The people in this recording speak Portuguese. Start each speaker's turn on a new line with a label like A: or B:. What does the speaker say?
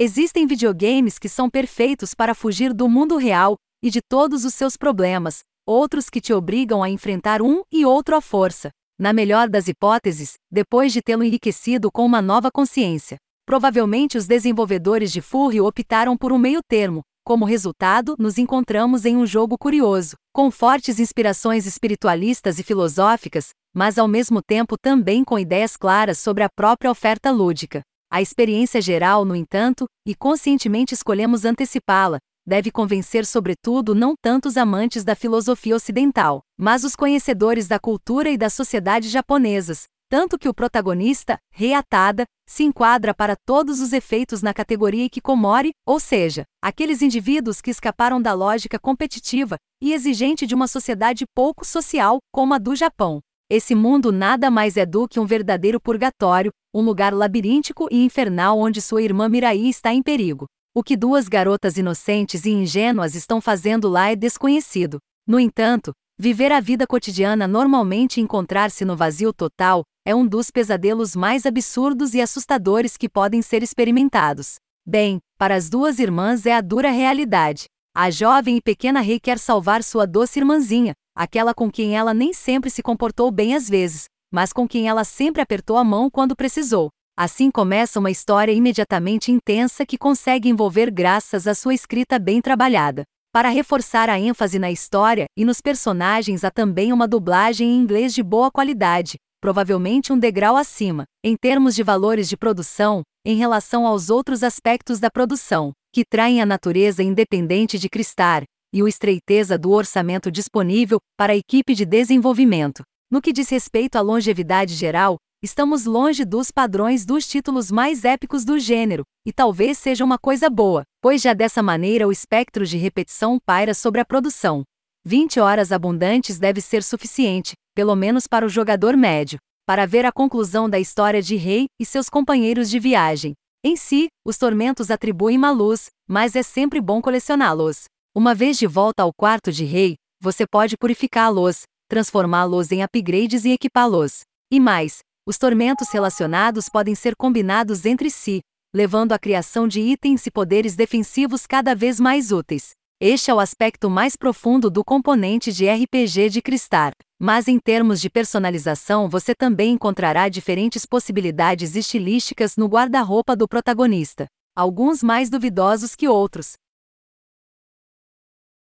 A: Existem videogames que são perfeitos para fugir do mundo real e de todos os seus problemas, outros que te obrigam a enfrentar um e outro à força. Na melhor das hipóteses, depois de tê-lo enriquecido com uma nova consciência. Provavelmente os desenvolvedores de Furry optaram por um meio termo. Como resultado, nos encontramos em um jogo curioso, com fortes inspirações espiritualistas e filosóficas, mas ao mesmo tempo também com ideias claras sobre a própria oferta lúdica. A experiência geral, no entanto, e conscientemente escolhemos antecipá-la, deve convencer sobretudo não tanto os amantes da filosofia ocidental, mas os conhecedores da cultura e da sociedade japonesas, tanto que o protagonista, Reatada, se enquadra para todos os efeitos na categoria Ikikomori, ou seja, aqueles indivíduos que escaparam da lógica competitiva e exigente de uma sociedade pouco social, como a do Japão. Esse mundo nada mais é do que um verdadeiro purgatório, um lugar labiríntico e infernal onde sua irmã Mirai está em perigo. O que duas garotas inocentes e ingênuas estão fazendo lá é desconhecido. No entanto, viver a vida cotidiana normalmente e encontrar-se no vazio total é um dos pesadelos mais absurdos e assustadores que podem ser experimentados. Bem, para as duas irmãs é a dura realidade. A jovem e pequena Rei quer salvar sua doce irmãzinha, aquela com quem ela nem sempre se comportou bem às vezes, mas com quem ela sempre apertou a mão quando precisou. Assim começa uma história imediatamente intensa que consegue envolver graças à sua escrita bem trabalhada. Para reforçar a ênfase na história e nos personagens, há também uma dublagem em inglês de boa qualidade, provavelmente um degrau acima, em termos de valores de produção, em relação aos outros aspectos da produção, que traem a natureza independente de Cristar, e o estreiteza do orçamento disponível para a equipe de desenvolvimento. No que diz respeito à longevidade geral, estamos longe dos padrões dos títulos mais épicos do gênero, e talvez seja uma coisa boa, pois já dessa maneira o espectro de repetição paira sobre a produção. 20 horas abundantes deve ser suficiente, pelo menos para o jogador médio, para ver a conclusão da história de Rei e seus companheiros de viagem. Em si, os tormentos atribuem uma luz, mas é sempre bom colecioná-los. Uma vez de volta ao quarto de rei, você pode purificá-los, transformá-los em upgrades e equipá-los. E mais, os tormentos relacionados podem ser combinados entre si, levando à criação de itens e poderes defensivos cada vez mais úteis. Este é o aspecto mais profundo do componente de RPG de Cristar. Mas em termos de personalização, você também encontrará diferentes possibilidades estilísticas no guarda-roupa do protagonista alguns mais duvidosos que outros,